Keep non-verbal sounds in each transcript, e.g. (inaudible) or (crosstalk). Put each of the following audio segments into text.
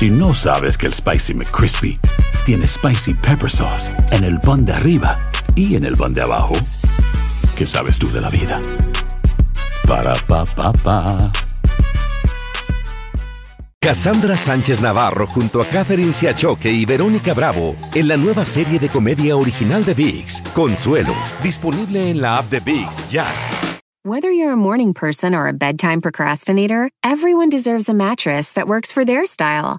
Si no sabes que el Spicy McCrispy tiene Spicy Pepper Sauce en el pan de arriba y en el pan de abajo, ¿qué sabes tú de la vida? Para, pa, pa, pa. Cassandra Sánchez Navarro junto a Catherine Siachoque y Verónica Bravo en la nueva serie de comedia original de VIX, Consuelo, disponible en la app de VIX ya. Whether you're a morning person or a bedtime procrastinator, everyone deserves a mattress that works for their style.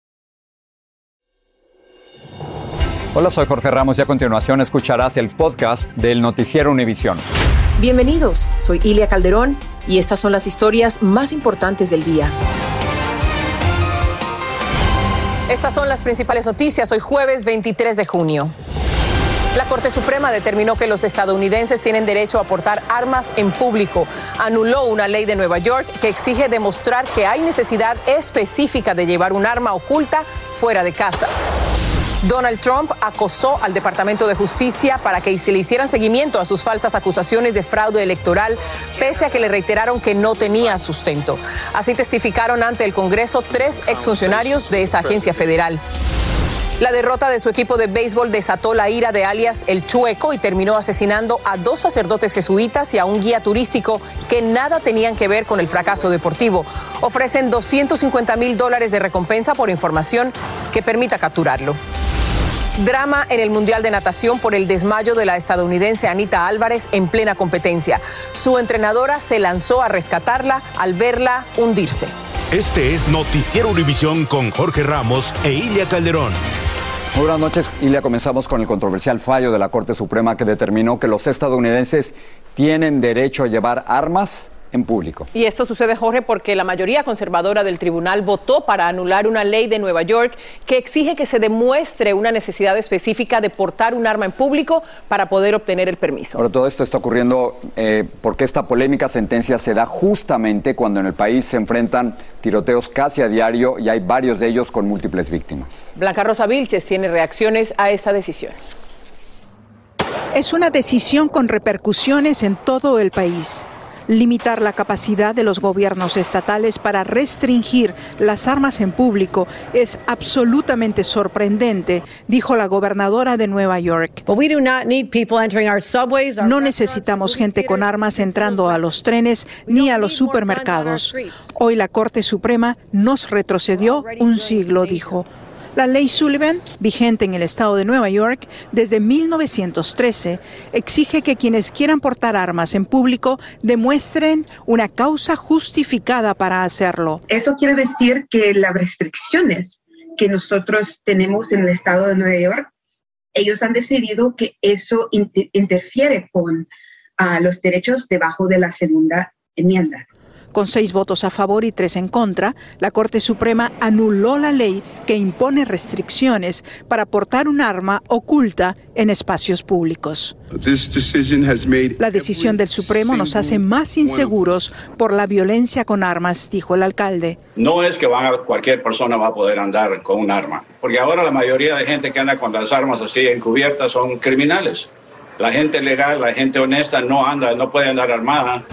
Hola, soy Jorge Ramos y a continuación escucharás el podcast del Noticiero Univisión. Bienvenidos, soy Ilia Calderón y estas son las historias más importantes del día. Estas son las principales noticias hoy jueves 23 de junio. La Corte Suprema determinó que los estadounidenses tienen derecho a portar armas en público. Anuló una ley de Nueva York que exige demostrar que hay necesidad específica de llevar un arma oculta fuera de casa. Donald Trump acosó al Departamento de Justicia para que se le hicieran seguimiento a sus falsas acusaciones de fraude electoral, pese a que le reiteraron que no tenía sustento. Así testificaron ante el Congreso tres exfuncionarios de esa agencia federal. La derrota de su equipo de béisbol desató la ira de alias El Chueco y terminó asesinando a dos sacerdotes jesuitas y a un guía turístico que nada tenían que ver con el fracaso deportivo. Ofrecen 250 mil dólares de recompensa por información que permita capturarlo. Drama en el Mundial de Natación por el desmayo de la estadounidense Anita Álvarez en plena competencia. Su entrenadora se lanzó a rescatarla al verla hundirse. Este es Noticiero Univisión con Jorge Ramos e Ilia Calderón. Muy buenas noches, Ilia. Comenzamos con el controversial fallo de la Corte Suprema que determinó que los estadounidenses tienen derecho a llevar armas en público. Y esto sucede, Jorge, porque la mayoría conservadora del tribunal votó para anular una ley de Nueva York que exige que se demuestre una necesidad específica de portar un arma en público para poder obtener el permiso. Ahora, todo esto está ocurriendo eh, porque esta polémica sentencia se da justamente cuando en el país se enfrentan tiroteos casi a diario y hay varios de ellos con múltiples víctimas. Blanca Rosa Vilches tiene reacciones a esta decisión. Es una decisión con repercusiones en todo el país limitar la capacidad de los gobiernos estatales para restringir las armas en público es absolutamente sorprendente, dijo la gobernadora de Nueva York. No necesitamos gente con armas entrando a los trenes ni a los supermercados. Hoy la Corte Suprema nos retrocedió un siglo, dijo. La ley Sullivan, vigente en el estado de Nueva York desde 1913, exige que quienes quieran portar armas en público demuestren una causa justificada para hacerlo. Eso quiere decir que las restricciones que nosotros tenemos en el estado de Nueva York, ellos han decidido que eso interfiere con ah, los derechos debajo de la segunda enmienda. Con seis votos a favor y tres en contra, la Corte Suprema anuló la ley que impone restricciones para portar un arma oculta en espacios públicos. La decisión del Supremo nos hace más inseguros por la violencia con armas, dijo el alcalde. No es que cualquier persona va a poder andar con un arma, porque ahora la mayoría de gente que anda con las armas así encubiertas son criminales. La gente legal, la gente honesta no anda, no puede andar armada.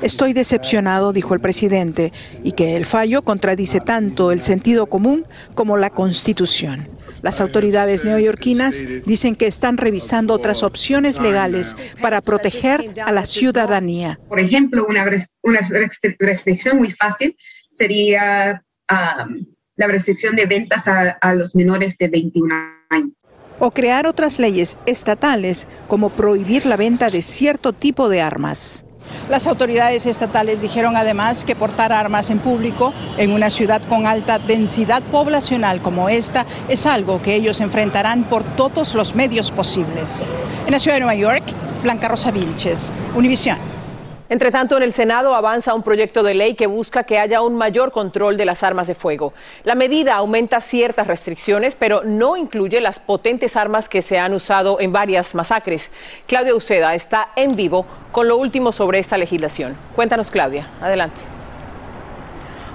Estoy decepcionado, dijo el presidente, y que el fallo contradice tanto el sentido común como la Constitución. Las autoridades neoyorquinas dicen que están revisando otras opciones legales para proteger a la ciudadanía. Por ejemplo, una, restricción muy fácil sería um, la restricción de ventas a los menores de 21 años o crear otras leyes estatales como prohibir la venta de cierto tipo de armas. Las autoridades estatales dijeron además que portar armas en público en una ciudad con alta densidad poblacional como esta es algo que ellos enfrentarán por todos los medios posibles. En la ciudad de Nueva York, Blanca Rosa Vilches, Univisión. Entre tanto, en el Senado avanza un proyecto de ley que busca que haya un mayor control de las armas de fuego. La medida aumenta ciertas restricciones, pero no incluye las potentes armas que se han usado en varias masacres. Claudia Uceda está en vivo con lo último sobre esta legislación. Cuéntanos, Claudia. Adelante.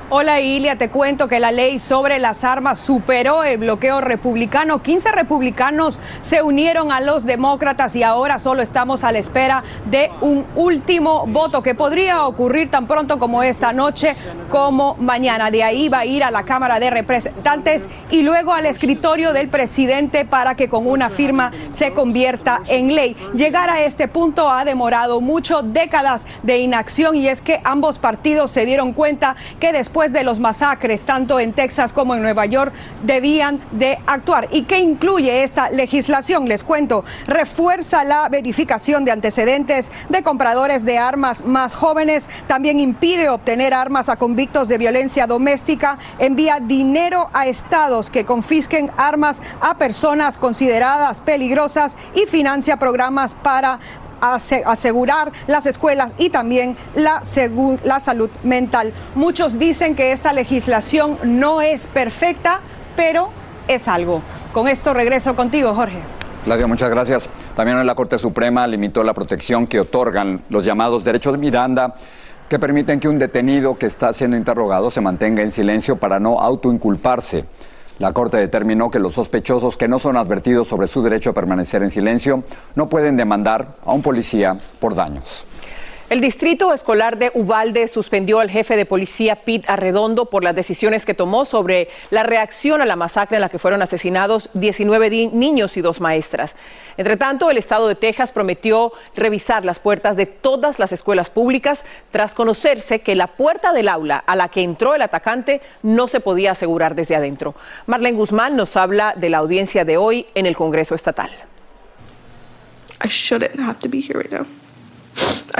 Hola Ilia, te cuento que la ley sobre las armas superó el bloqueo republicano. 15 republicanos se unieron a los demócratas y ahora solo estamos a la espera de un último voto que podría ocurrir tan pronto como esta noche como mañana. De ahí va a ir a la Cámara de Representantes y luego al escritorio del presidente para que con una firma se convierta en ley. Llegar a este punto ha demorado mucho, décadas de inacción y es que ambos partidos se dieron cuenta que después de los masacres, tanto en Texas como en Nueva York, debían de actuar. ¿Y qué incluye esta legislación? Les cuento, refuerza la verificación de antecedentes de compradores de armas más jóvenes, también impide obtener armas a convictos de violencia doméstica, envía dinero a estados que confisquen armas a personas consideradas peligrosas y financia programas para asegurar las escuelas y también la, salud mental. Muchos dicen que esta legislación no es perfecta, pero es algo. Con esto regreso contigo, Jorge. Claudia, muchas gracias. También la Corte Suprema limitó la protección que otorgan los llamados derechos de Miranda que permiten que un detenido que está siendo interrogado se mantenga en silencio para no autoinculparse. La Corte determinó que los sospechosos que no son advertidos sobre su derecho a permanecer en silencio no pueden demandar a un policía por daños. El distrito escolar de Ubalde suspendió al jefe de policía Pete Arredondo por las decisiones que tomó sobre la reacción a la masacre en la que fueron asesinados 19 niños y dos maestras. Entre tanto, el estado de Texas prometió revisar las puertas de todas las escuelas públicas tras conocerse que la puerta del aula a la que entró el atacante no se podía asegurar desde adentro. Marlene Guzmán nos habla de la audiencia de hoy en el Congreso Estatal. I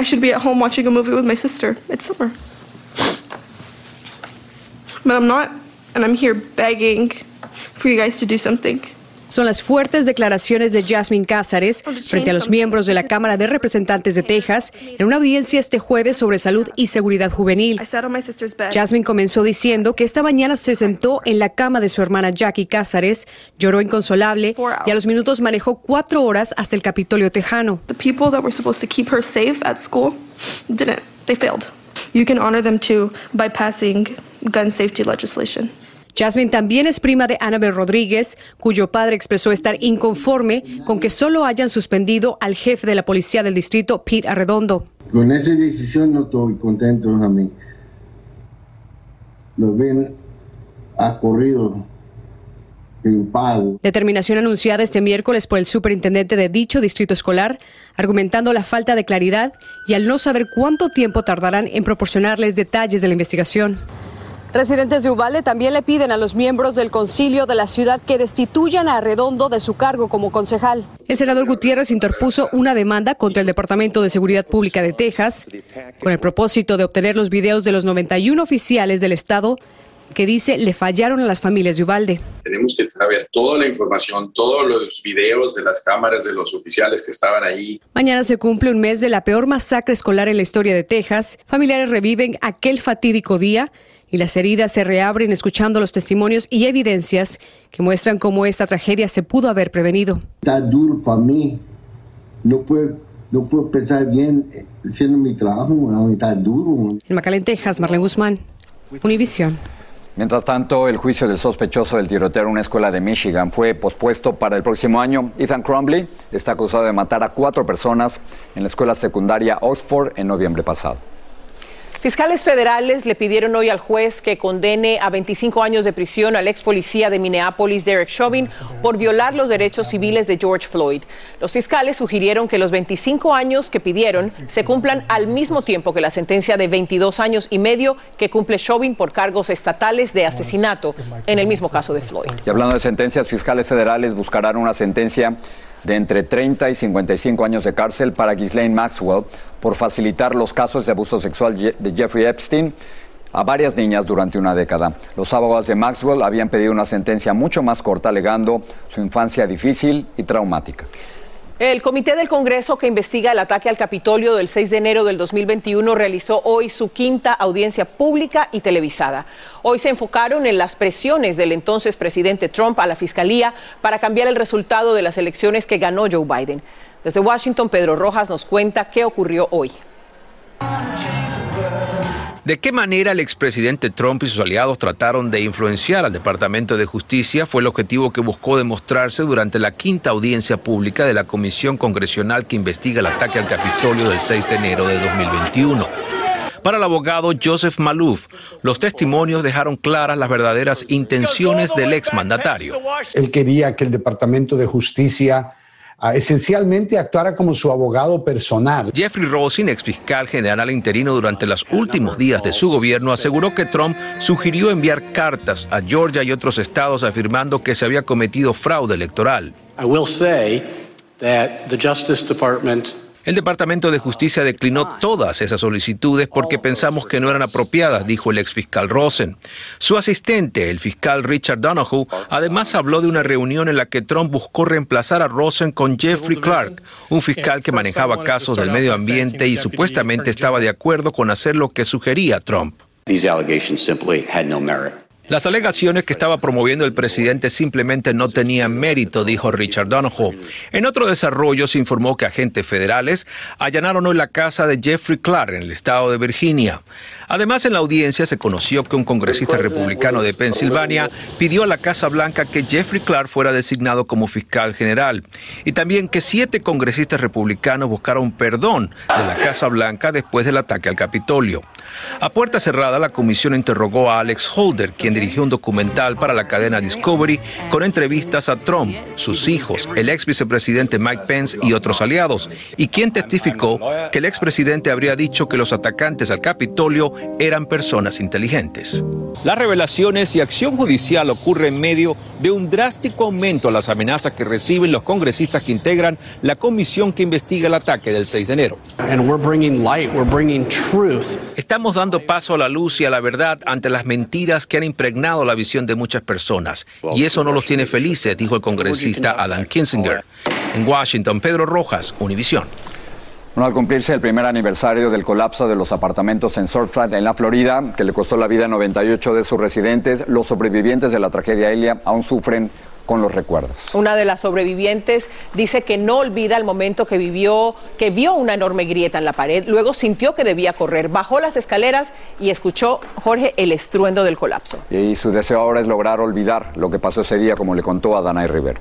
should be at home watching a movie with my sister. It's summer. But I'm not, and I'm here begging for you guys to do something. Son las fuertes declaraciones de Jasmine Cázares frente a los miembros de la Cámara de Representantes de Texas en una audiencia este jueves sobre salud y seguridad juvenil. Jasmine comenzó diciendo que esta mañana se sentó en la cama de su hermana Jackie Cázares, lloró inconsolable y a los minutos manejó cuatro horas hasta el Capitolio Tejano. The people that were supposed to keep her safe at school didn't. They failed. You can honor them too by passing gun safety legislation. Jasmine también es prima de Annabel Rodríguez, cuyo padre expresó estar inconforme con que solo hayan suspendido al jefe de la policía del distrito, Pete Arredondo. Con esa decisión no estoy contento a mí. Lo ven ha corrido Determinación anunciada este miércoles por el superintendente de dicho distrito escolar, argumentando la falta de claridad y al no saber cuánto tiempo tardarán en proporcionarles detalles de la investigación. Residentes de Ubalde también le piden a los miembros del concilio de la ciudad que destituyan a Redondo de su cargo como concejal. El senador Gutiérrez interpuso una demanda contra el Departamento de Seguridad Pública de Texas con el propósito de obtener los videos de los 91 oficiales del Estado que dice le fallaron a las familias de Ubalde. Tenemos que saber toda la información, todos los videos de las cámaras de los oficiales que estaban ahí. Mañana se cumple un mes de la peor masacre escolar en la historia de Texas. Familiares reviven aquel fatídico día y las heridas se reabren escuchando los testimonios y evidencias que muestran cómo esta tragedia se pudo haber prevenido. Está duro para mí. No puedo, no puedo pensar bien haciendo mi trabajo. Está duro. En McAllen, Texas, Marlene Guzmán, Univisión. Mientras tanto, el juicio del sospechoso del tiroteo en una escuela de Michigan fue pospuesto para el próximo año. Ethan Crumbley está acusado de matar a cuatro personas en la escuela secundaria Oxford en noviembre pasado. Fiscales federales le pidieron hoy al juez que condene a 25 años de prisión al ex policía de Minneapolis, Derek Chauvin, por violar los derechos civiles de George Floyd. Los fiscales sugirieron que los 25 años que pidieron se cumplan al mismo tiempo que la sentencia de 22 años y medio que cumple Chauvin por cargos estatales de asesinato en el mismo caso de Floyd. Y hablando de sentencias, fiscales federales buscarán una sentencia de entre 30 y 55 años de cárcel para Ghislaine Maxwell por facilitar los casos de abuso sexual de Jeffrey Epstein a varias niñas durante una década. Los abogados de Maxwell habían pedido una sentencia mucho más corta, alegando su infancia difícil y traumática. El Comité del Congreso que investiga el ataque al Capitolio del 6 de enero del 2021 realizó hoy su quinta audiencia pública y televisada. Hoy se enfocaron en las presiones del entonces presidente Trump a la Fiscalía para cambiar el resultado de las elecciones que ganó Joe Biden. Desde Washington, Pedro Rojas nos cuenta qué ocurrió hoy. ¿De qué manera el expresidente Trump y sus aliados trataron de influenciar al Departamento de Justicia? Fue el objetivo que buscó demostrarse durante la quinta audiencia pública de la Comisión Congresional que investiga el ataque al Capitolio del 6 de enero de 2021. Para el abogado Joseph Malouf, los testimonios dejaron claras las verdaderas intenciones del exmandatario. Él quería que el Departamento de Justicia esencialmente actuara como su abogado personal. Jeffrey Rosin, ex fiscal general interino durante los últimos días de su gobierno, aseguró que Trump sugirió enviar cartas a Georgia y otros estados afirmando que se había cometido fraude electoral. I will say that the Justice Department el Departamento de Justicia declinó todas esas solicitudes porque pensamos que no eran apropiadas, dijo el exfiscal Rosen. Su asistente, el fiscal Richard Donoghue, además habló de una reunión en la que Trump buscó reemplazar a Rosen con Jeffrey Clark, un fiscal que manejaba casos del medio ambiente y supuestamente estaba de acuerdo con hacer lo que sugería Trump. Las alegaciones que estaba promoviendo el presidente simplemente no tenían mérito, dijo Richard Donoghue. En otro desarrollo se informó que agentes federales allanaron hoy la casa de Jeffrey Clark en el estado de Virginia. Además, en la audiencia se conoció que un congresista republicano de Pensilvania pidió a la Casa Blanca que Jeffrey Clark fuera designado como fiscal general y también que siete congresistas republicanos buscaron perdón de la Casa Blanca después del ataque al Capitolio. A puerta cerrada, la comisión interrogó a Alex Holder, quien dirigió un documental para la cadena Discovery con entrevistas a Trump, sus hijos, el ex vicepresidente Mike Pence y otros aliados, y quien testificó que el expresidente habría dicho que los atacantes al Capitolio eran personas inteligentes. Las revelaciones y acción judicial ocurre en medio de un drástico aumento a las amenazas que reciben los congresistas que integran la comisión que investiga el ataque del 6 de enero. Estamos dando paso a la luz y a la verdad ante las mentiras que han impregnado la visión de muchas personas. Y eso no los tiene felices, dijo el congresista Adam Kinzinger. En Washington, Pedro Rojas, Univisión. Al cumplirse el primer aniversario del colapso de los apartamentos en Surfside, en la Florida, que le costó la vida a 98 de sus residentes, los sobrevivientes de la tragedia Elia aún sufren con los recuerdos. Una de las sobrevivientes dice que no olvida el momento que vivió, que vio una enorme grieta en la pared, luego sintió que debía correr, bajó las escaleras y escuchó, Jorge, el estruendo del colapso. Y su deseo ahora es lograr olvidar lo que pasó ese día, como le contó a Danay Rivera.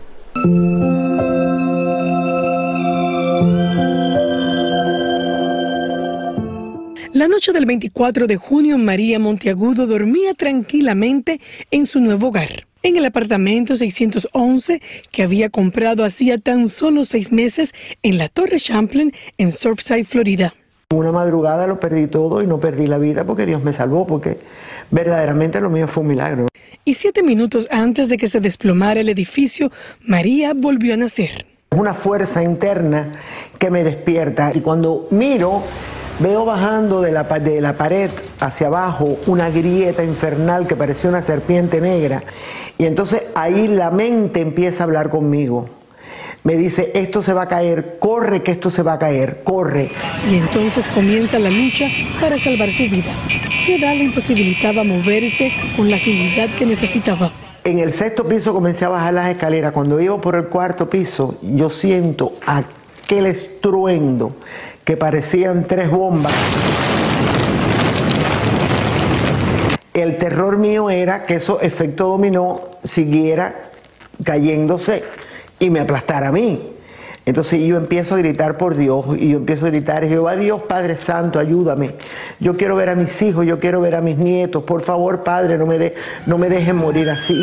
La noche del 24 de junio, María Monteagudo dormía tranquilamente en su nuevo hogar, en el apartamento 611 que había comprado hacía tan solo seis meses en la Torre Champlain, en Surfside, Florida. Una madrugada lo perdí todo y no perdí la vida porque Dios me salvó, porque verdaderamente lo mío fue un milagro. Y siete minutos antes de que se desplomara el edificio, María volvió a nacer. Una fuerza interna que me despierta y cuando miro Veo bajando de la, de la pared hacia abajo una grieta infernal que parecía una serpiente negra. Y entonces ahí la mente empieza a hablar conmigo. Me dice, esto se va a caer, corre que esto se va a caer, corre. Y entonces comienza la lucha para salvar su vida. Su edad le imposibilitaba moverse con la agilidad que necesitaba. En el sexto piso comencé a bajar las escaleras. Cuando iba por el cuarto piso, yo siento aquel estruendo que parecían tres bombas. El terror mío era que eso efecto dominó siguiera cayéndose y me aplastara a mí. Entonces yo empiezo a gritar por Dios y yo empiezo a gritar, Jehová Dios Padre Santo, ayúdame. Yo quiero ver a mis hijos, yo quiero ver a mis nietos. Por favor, Padre, no me, de, no me dejen morir así.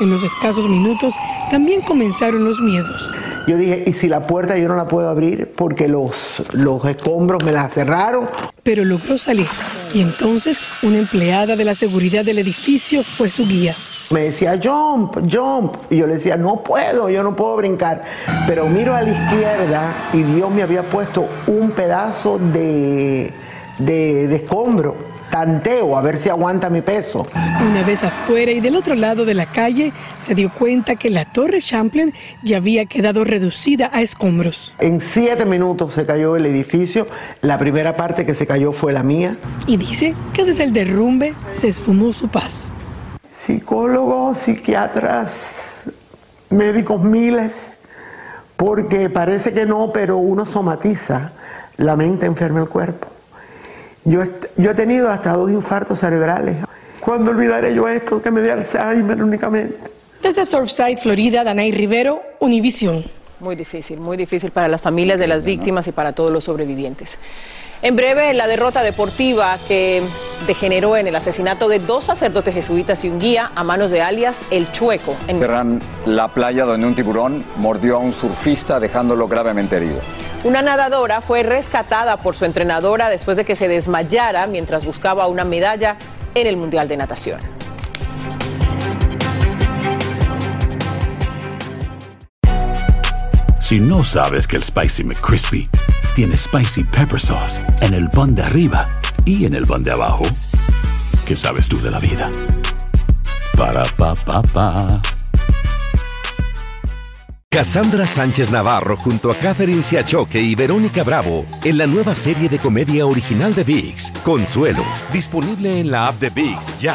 En los escasos minutos también comenzaron los miedos. Yo dije, ¿y si la puerta yo no la puedo abrir porque los, los escombros me la cerraron? Pero logró salir y entonces una empleada de la seguridad del edificio fue su guía. Me decía, jump, jump. Y yo le decía, no puedo, yo no puedo brincar. Pero miro a la izquierda y Dios me había puesto un pedazo de, de, de escombro tanteo a ver si aguanta mi peso. Una vez afuera y del otro lado de la calle, se dio cuenta que la torre Champlain ya había quedado reducida a escombros. En siete minutos se cayó el edificio. La primera parte que se cayó fue la mía. Y dice que desde el derrumbe se esfumó su paz. Psicólogos, psiquiatras, médicos miles, porque parece que no, pero uno somatiza. La mente enferma el cuerpo. Yo, yo he tenido hasta dos infartos cerebrales. ¿Cuándo olvidaré yo esto? Que me dé Alzheimer únicamente. Desde Surfside, Florida, Danay Rivero, Univision. Muy difícil, muy difícil para las familias de las víctimas y para todos los sobrevivientes. En breve, la derrota deportiva que degeneró en el asesinato de dos sacerdotes jesuitas y un guía a manos de alias El Chueco. En... Cerran la playa donde un tiburón mordió a un surfista dejándolo gravemente herido. Una nadadora fue rescatada por su entrenadora después de que se desmayara mientras buscaba una medalla en el Mundial de Natación. Si no sabes que el Spicy McCrispy tiene Spicy Pepper Sauce en el pan de arriba y en el pan de abajo, ¿qué sabes tú de la vida? Para, pa, pa, pa. Cassandra Sánchez Navarro junto a Catherine Siachoque y Verónica Bravo en la nueva serie de comedia original de VIX, Consuelo, disponible en la app de VIX ya.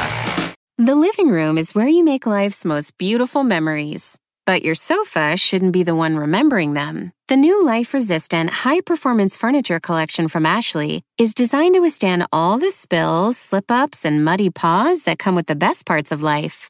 The living room is where you make life's most beautiful memories. But your sofa shouldn't be the one remembering them. The new life resistant, high performance furniture collection from Ashley is designed to withstand all the spills, slip ups, and muddy paws that come with the best parts of life.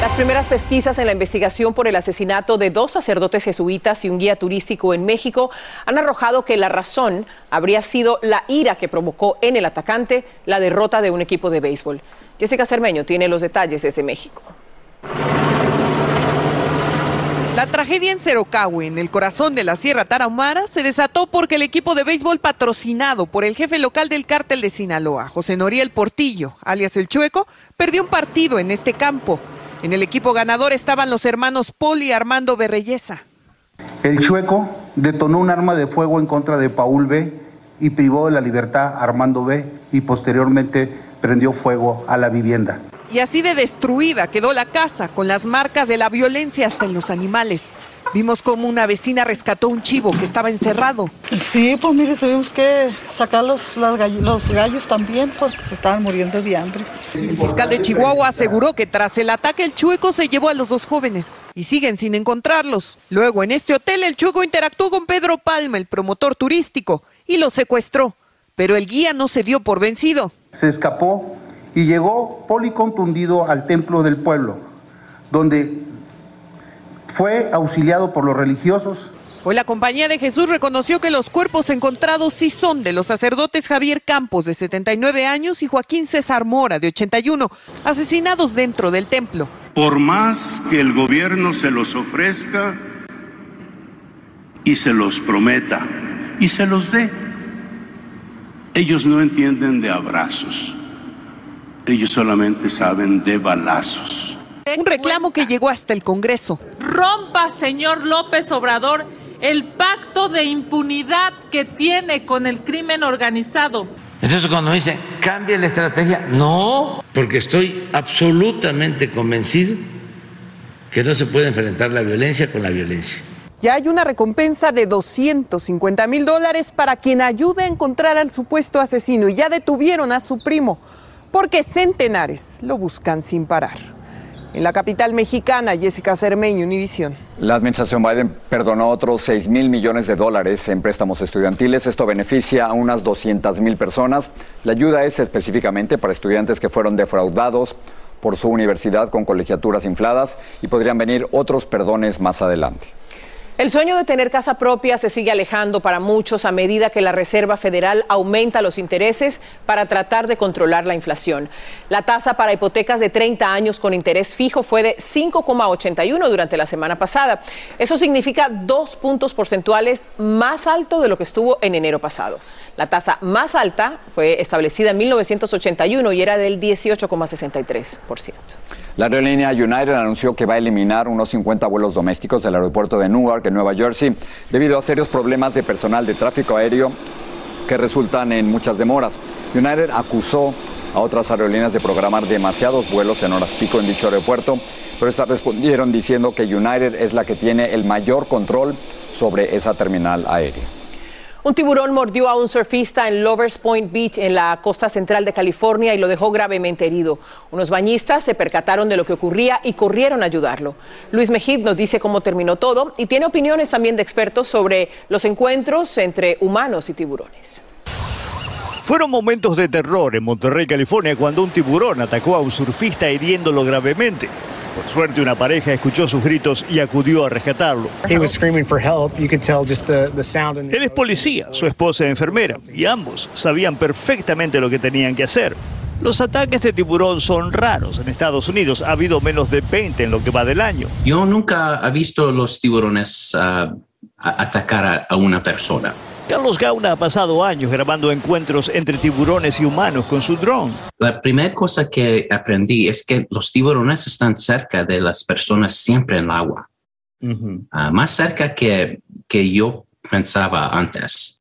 Las primeras pesquisas en la investigación por el asesinato de dos sacerdotes jesuitas y un guía turístico en México han arrojado que la razón habría sido la ira que provocó en el atacante la derrota de un equipo de béisbol. Jessica Cermeño tiene los detalles desde México. La tragedia en Cerocahue, en el corazón de la Sierra Tarahumara, se desató porque el equipo de béisbol patrocinado por el jefe local del cártel de Sinaloa, José Noriel Portillo, alias El Chueco, perdió un partido en este campo. En el equipo ganador estaban los hermanos Paul y Armando Berreyesa. El Chueco detonó un arma de fuego en contra de Paul B y privó de la libertad a Armando B y posteriormente prendió fuego a la vivienda. Y así de destruida quedó la casa, con las marcas de la violencia hasta en los animales. Vimos cómo una vecina rescató un chivo que estaba encerrado. Sí, pues mire, tuvimos que sacar los, los, gallos, los gallos también porque se estaban muriendo de hambre. El fiscal de Chihuahua aseguró que tras el ataque el chueco se llevó a los dos jóvenes y siguen sin encontrarlos. Luego en este hotel el chueco interactuó con Pedro Palma, el promotor turístico, y lo secuestró. Pero el guía no se dio por vencido. Se escapó y llegó policontundido al templo del pueblo, donde fue auxiliado por los religiosos. Hoy la Compañía de Jesús reconoció que los cuerpos encontrados sí son de los sacerdotes Javier Campos, de 79 años, y Joaquín César Mora, de 81, asesinados dentro del templo. Por más que el gobierno se los ofrezca y se los prometa y se los dé, ellos no entienden de abrazos, ellos solamente saben de balazos. Un reclamo que llegó hasta el Congreso. Rompa, señor López Obrador, el pacto de impunidad que tiene con el crimen organizado. Entonces cuando me dicen, cambie la estrategia, no, porque estoy absolutamente convencido que no se puede enfrentar la violencia con la violencia. Ya hay una recompensa de 250 mil dólares para quien ayude a encontrar al supuesto asesino y ya detuvieron a su primo, porque centenares lo buscan sin parar. En la capital mexicana, Jessica Cermeño, Univisión. La administración Biden perdonó otros 6 mil millones de dólares en préstamos estudiantiles. Esto beneficia a unas 200 mil personas. La ayuda es específicamente para estudiantes que fueron defraudados por su universidad con colegiaturas infladas y podrían venir otros perdones más adelante. El sueño de tener casa propia se sigue alejando para muchos a medida que la Reserva Federal aumenta los intereses para tratar de controlar la inflación. La tasa para hipotecas de 30 años con interés fijo fue de 5,81 durante la semana pasada. Eso significa dos puntos porcentuales más alto de lo que estuvo en enero pasado. La tasa más alta fue establecida en 1981 y era del 18,63%. La aerolínea United anunció que va a eliminar unos 50 vuelos domésticos del aeropuerto de Newark, en Nueva Jersey, debido a serios problemas de personal de tráfico aéreo que resultan en muchas demoras. United acusó a otras aerolíneas de programar demasiados vuelos en horas pico en dicho aeropuerto, pero estas respondieron diciendo que United es la que tiene el mayor control sobre esa terminal aérea. Un tiburón mordió a un surfista en Lovers Point Beach, en la costa central de California, y lo dejó gravemente herido. Unos bañistas se percataron de lo que ocurría y corrieron a ayudarlo. Luis Mejid nos dice cómo terminó todo y tiene opiniones también de expertos sobre los encuentros entre humanos y tiburones. Fueron momentos de terror en Monterrey, California, cuando un tiburón atacó a un surfista hiriéndolo gravemente. Por suerte, una pareja escuchó sus gritos y acudió a rescatarlo. Él es policía, su esposa es enfermera, y ambos sabían perfectamente lo que tenían que hacer. Los ataques de tiburón son raros en Estados Unidos. Ha habido menos de 20 en lo que va del año. Yo nunca he visto los tiburones ah, atacar a una persona. Carlos Gauna ha pasado años grabando encuentros entre tiburones y humanos con su dron. La primera cosa que aprendí es que los tiburones están cerca de las personas siempre en el agua, Ah, más cerca que, que yo pensaba antes.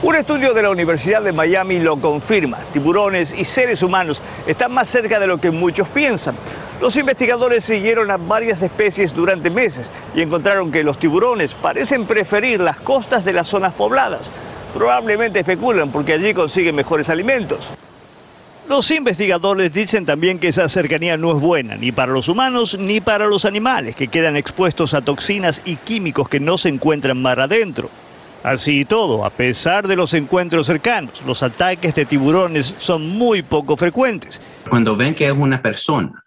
Un estudio de la Universidad de Miami lo confirma. Tiburones y seres humanos están más cerca de lo que muchos piensan. Los investigadores siguieron a varias especies durante meses y encontraron que los tiburones parecen preferir las costas de las zonas pobladas. Probablemente especulan porque allí consiguen mejores alimentos. Los investigadores dicen también que esa cercanía no es buena ni para los humanos ni para los animales que quedan expuestos a toxinas y químicos que no se encuentran mar adentro. Así y todo, a pesar de los encuentros cercanos, los ataques de tiburones son muy poco frecuentes. Cuando ven que es una persona,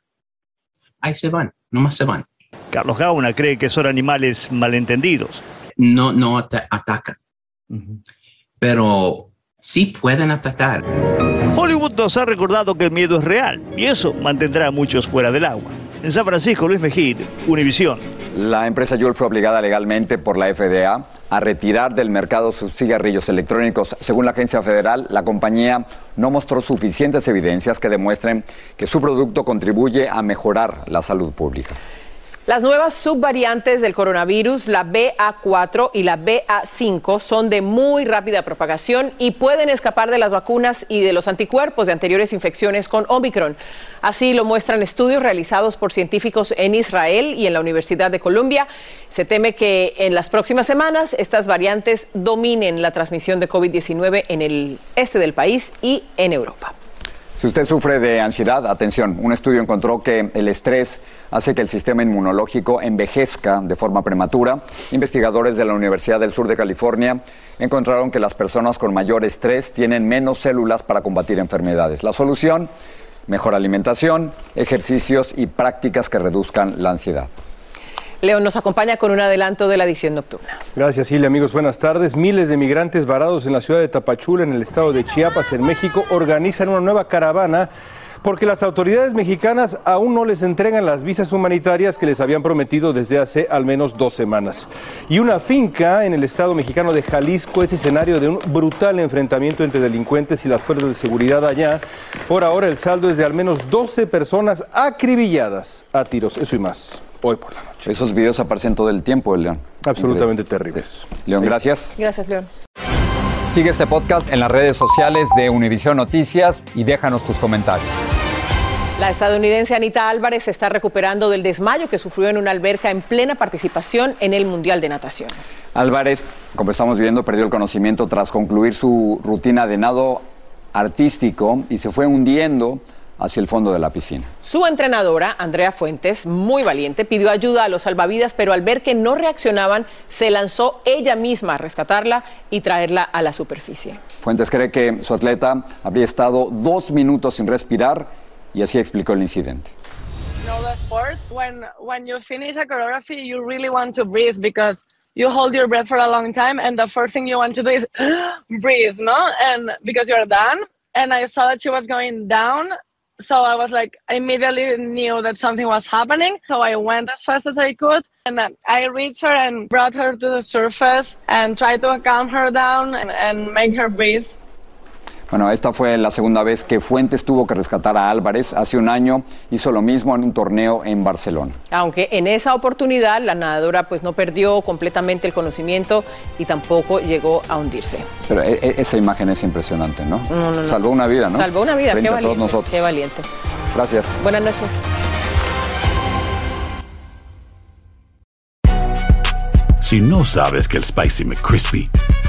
ahí se van, nomás se van. Carlos Gauna cree que son animales malentendidos. No, no ata- atacan, pero sí pueden atacar. Hollywood nos ha recordado que el miedo es real y eso mantendrá a muchos fuera del agua. En San Francisco, Luis Mejid, Univisión. La empresa Juul fue obligada legalmente por la FDA a retirar del mercado sus cigarrillos electrónicos. Según la agencia federal, la compañía no mostró suficientes evidencias que demuestren que su producto contribuye a mejorar la salud pública. Las nuevas subvariantes del coronavirus, la BA4 y la BA5, son de muy rápida propagación y pueden escapar de las vacunas y de los anticuerpos de anteriores infecciones con Omicron. Así lo muestran estudios realizados por científicos en Israel y en la Universidad de Columbia. Se teme que en las próximas semanas estas variantes dominen la transmisión de COVID-19 en el este del país y en Europa. Si usted sufre de ansiedad, atención, un estudio encontró que el estrés hace que el sistema inmunológico envejezca de forma prematura. Investigadores de la Universidad del Sur de California encontraron que las personas con mayor estrés tienen menos células para combatir enfermedades. La solución, mejor alimentación, ejercicios y prácticas que reduzcan la ansiedad. León nos acompaña con un adelanto de la edición nocturna. Gracias, Silvia. Amigos, buenas tardes. Miles de migrantes varados en la ciudad de Tapachula, en el estado de Chiapas, en México, organizan una nueva caravana porque las autoridades mexicanas aún no les entregan las visas humanitarias que les habían prometido desde hace al menos dos semanas. Y una finca en el estado mexicano de Jalisco es escenario de un brutal enfrentamiento entre delincuentes y las fuerzas de seguridad allá. Por ahora el saldo es de al menos 12 personas acribilladas a tiros, eso y más, hoy por la noche. Esos videos aparecen todo el tiempo, León. Absolutamente terribles. León, gracias. Gracias, León. Sigue este podcast en las redes sociales de Univision Noticias y déjanos tus comentarios. La estadounidense Anita Álvarez se está recuperando del desmayo que sufrió en una alberca en plena participación en el Mundial de Natación. Álvarez, como estamos viendo, perdió el conocimiento tras concluir su rutina de nado artístico y se fue hundiendo hacia el fondo de la piscina. Su entrenadora, Andrea Fuentes, muy valiente, pidió ayuda a los salvavidas, pero al ver que no reaccionaban, se lanzó ella misma a rescatarla y traerla a la superficie. Fuentes cree que su atleta habría estado dos minutos sin respirar y así explicó el incidente. know the sport when when you finish a choreography you really want to breathe because you hold your breath for a long time and the first thing you want to do is (gasps) breathe no and because you're done and i saw that she was going down so i was like I immediately knew that something was happening. So i went as fast as i could and uh, i reached her and brought her to the surface and tried to calm her down and, and make her breathe Bueno, esta fue la segunda vez que Fuentes tuvo que rescatar a Álvarez. Hace un año hizo lo mismo en un torneo en Barcelona. Aunque en esa oportunidad la nadadora pues no perdió completamente el conocimiento y tampoco llegó a hundirse. Pero e, e, esa imagen es impresionante, ¿no? No, no, no. Salvó una vida, ¿no? Salvó una vida, Frente qué a todos valiente. nosotros. Qué valiente. Gracias. Buenas noches. Si no sabes que el Spicy McCrispy